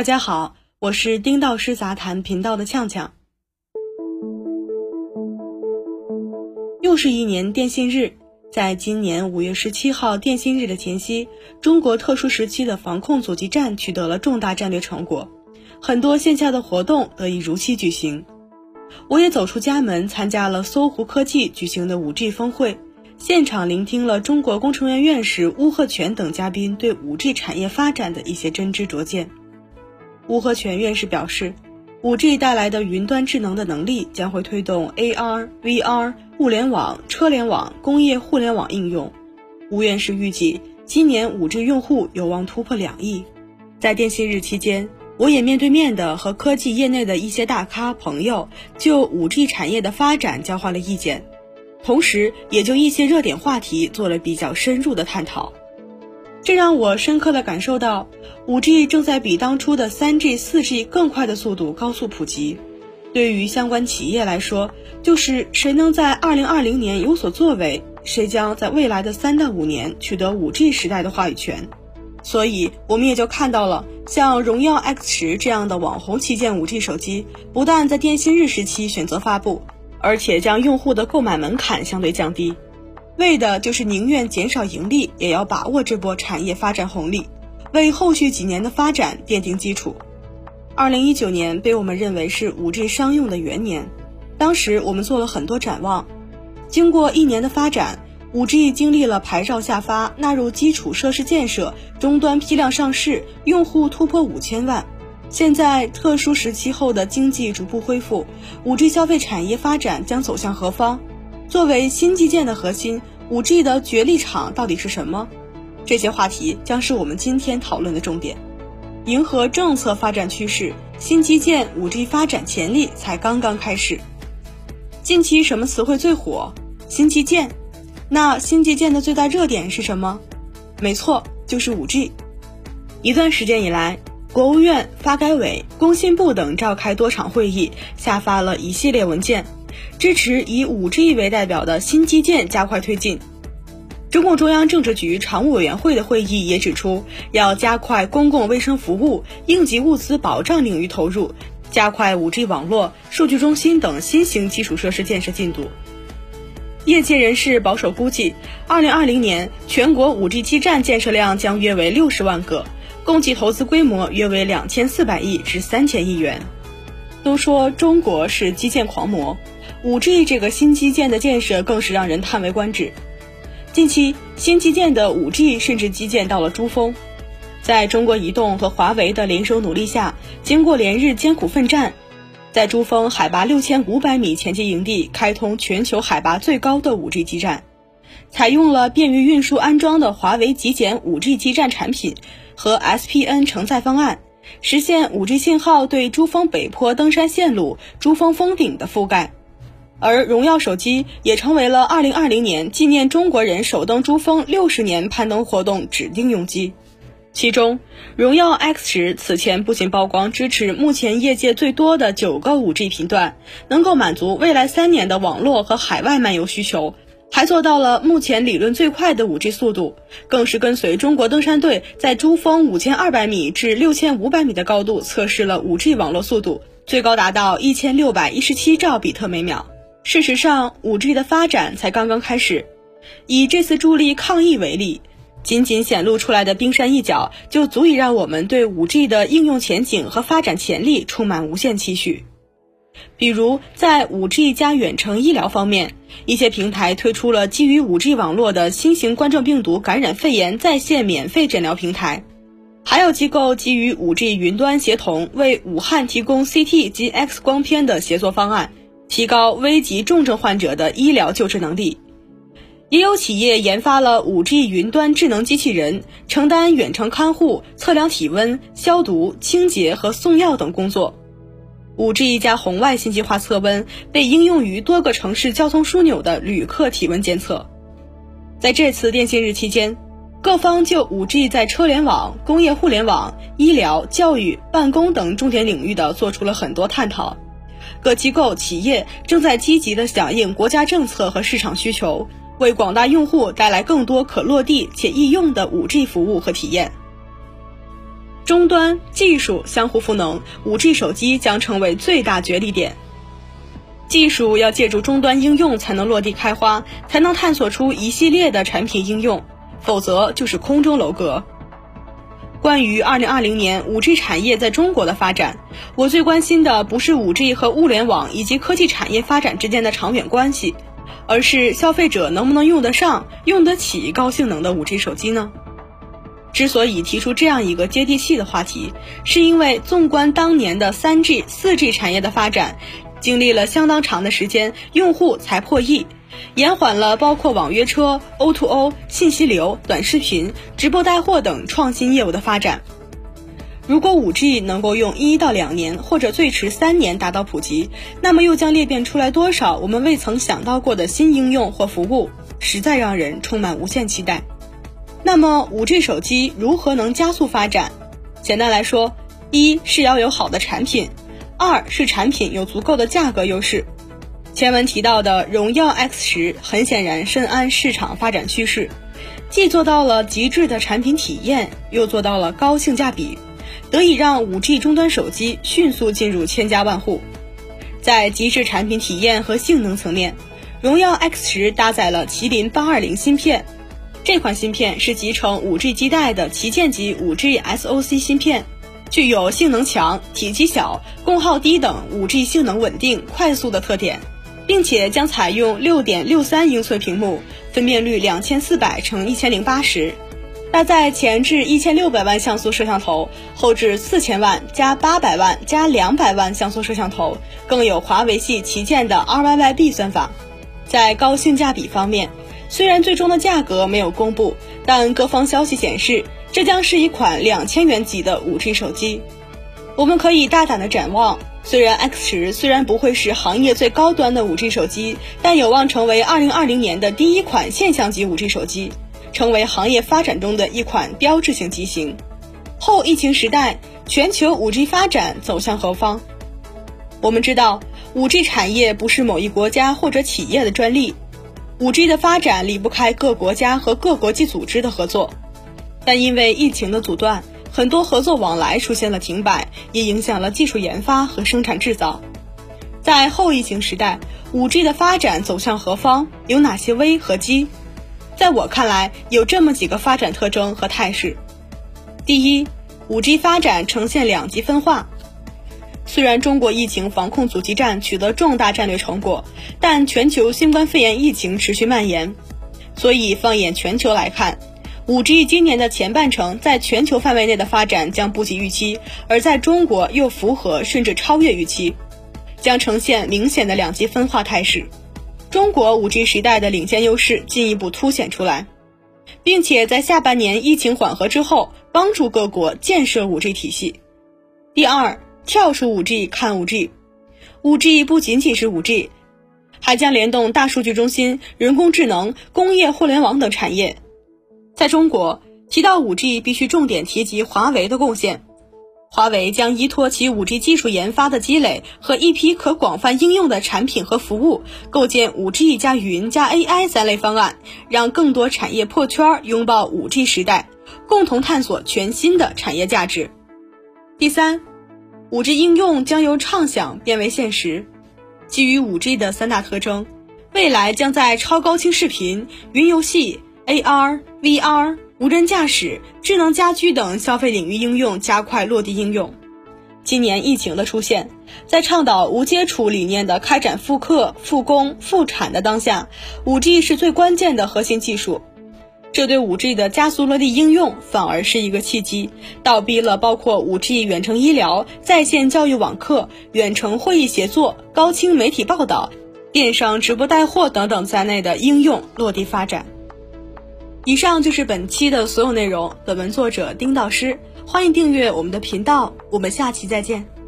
大家好，我是丁道师杂谈频道的呛呛。又是一年电信日，在今年五月十七号电信日的前夕，中国特殊时期的防控阻击战取得了重大战略成果，很多线下的活动得以如期举行。我也走出家门，参加了搜狐科技举行的五 G 峰会，现场聆听了中国工程院院士邬贺铨等嘉宾对五 G 产业发展的一些真知灼见。邬贺铨院士表示，五 G 带来的云端智能的能力将会推动 AR、VR、物联网、车联网、工业互联网应用。吴院士预计，今年五 G 用户有望突破两亿。在电信日期间。我也面对面的和科技业内的一些大咖朋友就五 G 产业的发展交换了意见，同时也就一些热点话题做了比较深入的探讨。这让我深刻的感受到，五 G 正在比当初的三 G、四 G 更快的速度高速普及。对于相关企业来说，就是谁能在二零二零年有所作为，谁将在未来的三到五年取得五 G 时代的话语权。所以，我们也就看到了像荣耀 X 十这样的网红旗舰 5G 手机，不但在电信日时期选择发布，而且将用户的购买门槛相对降低，为的就是宁愿减少盈利，也要把握这波产业发展红利，为后续几年的发展奠定基础。2019年被我们认为是 5G 商用的元年，当时我们做了很多展望，经过一年的发展。五 G 经历了牌照下发、纳入基础设施建设、终端批量上市，用户突破五千万。现在特殊时期后的经济逐步恢复，五 G 消费产业发展将走向何方？作为新基建的核心，五 G 的角力场到底是什么？这些话题将是我们今天讨论的重点。迎合政策发展趋势，新基建五 G 发展潜力才刚刚开始。近期什么词汇最火？新基建。那新基建的最大热点是什么？没错，就是 5G。一段时间以来，国务院、发改委、工信部等召开多场会议，下发了一系列文件，支持以 5G 为代表的新基建加快推进。中共中央政治局常务委员会的会议也指出，要加快公共卫生服务、应急物资保障领域投入，加快 5G 网络、数据中心等新型基础设施建设进度。业界人士保守估计，二零二零年全国五 G 基站建设量将约为六十万个，共计投资规模约为两千四百亿至三千亿元。都说中国是基建狂魔，五 G 这个新基建的建设更是让人叹为观止。近期，新基建的五 G 甚至基建到了珠峰，在中国移动和华为的联手努力下，经过连日艰苦奋战。在珠峰海拔六千五百米前期营地开通全球海拔最高的 5G 基站，采用了便于运输安装的华为极简 5G 基站产品和 SPN 承载方案，实现 5G 信号对珠峰北坡登山线路、珠峰峰顶的覆盖。而荣耀手机也成为了2020年纪念中国人首登珠峰六十年攀登活动指定用机。其中，荣耀 X 十此前不仅曝光支持目前业界最多的九个 5G 频段，能够满足未来三年的网络和海外漫游需求，还做到了目前理论最快的 5G 速度，更是跟随中国登山队在珠峰五千二百米至六千五百米的高度测试了 5G 网络速度，最高达到一千六百一十七兆比特每秒。事实上，5G 的发展才刚刚开始。以这次助力抗疫为例。仅仅显露出来的冰山一角，就足以让我们对 5G 的应用前景和发展潜力充满无限期许。比如，在 5G 加远程医疗方面，一些平台推出了基于 5G 网络的新型冠状病毒感染肺炎在线免费诊疗平台，还有机构基于 5G 云端协同，为武汉提供 CT 及 X 光片的协作方案，提高危急重症患者的医疗救治能力。也有企业研发了 5G 云端智能机器人，承担远程看护、测量体温、消毒、清洁和送药等工作。5G 加红外信息化测温被应用于多个城市交通枢纽的旅客体温监测。在这次电信日期间，各方就 5G 在车联网、工业互联网、医疗、教育、办公等重点领域的做出了很多探讨。各机构企业正在积极的响应国家政策和市场需求。为广大用户带来更多可落地且易用的 5G 服务和体验。终端技术相互赋能，5G 手机将成为最大角力点。技术要借助终端应用才能落地开花，才能探索出一系列的产品应用，否则就是空中楼阁。关于2020年 5G 产业在中国的发展，我最关心的不是 5G 和物联网以及科技产业发展之间的长远关系，而是消费者能不能用得上、用得起高性能的 5G 手机呢？之所以提出这样一个接地气的话题，是因为纵观当年的 3G、4G 产业的发展，经历了相当长的时间，用户才破亿，延缓了包括网约车、O2O、信息流、短视频、直播带货等创新业务的发展。如果 5G 能够用一到两年或者最迟三年达到普及，那么又将裂变出来多少我们未曾想到过的新应用或服务，实在让人充满无限期待。那么，5G 手机如何能加速发展？简单来说，一是要有好的产品，二是产品有足够的价格优势。前文提到的荣耀 X 十很显然深谙市场发展趋势，既做到了极致的产品体验，又做到了高性价比，得以让 5G 终端手机迅速进入千家万户。在极致产品体验和性能层面，荣耀 X 十搭载了麒麟820芯片。这款芯片是集成 5G 基带的旗舰级 5G SoC 芯片，具有性能强、体积小、功耗低等 5G 性能稳定、快速的特点，并且将采用6.63英寸屏幕，分辨率2400乘1080，搭载前置1600万像素摄像头，后置4000万加800万加200万像素摄像头，更有华为系旗舰的 RYYB 算法，在高性价比方面。虽然最终的价格没有公布，但各方消息显示，这将是一款两千元级的 5G 手机。我们可以大胆的展望，虽然 X 十虽然不会是行业最高端的 5G 手机，但有望成为2020年的第一款现象级 5G 手机，成为行业发展中的一款标志性机型。后疫情时代，全球 5G 发展走向何方？我们知道，5G 产业不是某一国家或者企业的专利。五 G 的发展离不开各国家和各国际组织的合作，但因为疫情的阻断，很多合作往来出现了停摆，也影响了技术研发和生产制造。在后疫情时代，五 G 的发展走向何方？有哪些危和机？在我看来，有这么几个发展特征和态势：第一，五 G 发展呈现两极分化。虽然中国疫情防控阻击战取得重大战略成果，但全球新冠肺炎疫情持续蔓延，所以放眼全球来看，5G 今年的前半程在全球范围内的发展将不及预期，而在中国又符合甚至超越预期，将呈现明显的两极分化态势。中国 5G 时代的领先优势进一步凸显出来，并且在下半年疫情缓和之后，帮助各国建设 5G 体系。第二。跳出五 G 看五 G，五 G 不仅仅是五 G，还将联动大数据中心、人工智能、工业互联网等产业。在中国提到五 G，必须重点提及华为的贡献。华为将依托其五 G 技术研发的积累和一批可广泛应用的产品和服务，构建五 G 加云加 AI 三类方案，让更多产业破圈，拥抱五 G 时代，共同探索全新的产业价值。第三。五 G 应用将由畅想变为现实。基于五 G 的三大特征，未来将在超高清视频、云游戏、AR、VR、无人驾驶、智能家居等消费领域应用加快落地应用。今年疫情的出现，在倡导无接触理念的开展复课、复工、复产的当下，五 G 是最关键的核心技术。这对 5G 的加速落地应用反而是一个契机，倒逼了包括 5G 远程医疗、在线教育网课、远程会议协作、高清媒体报道、电商直播带货等等在内的应用落地发展。以上就是本期的所有内容。本文作者丁道师，欢迎订阅我们的频道，我们下期再见。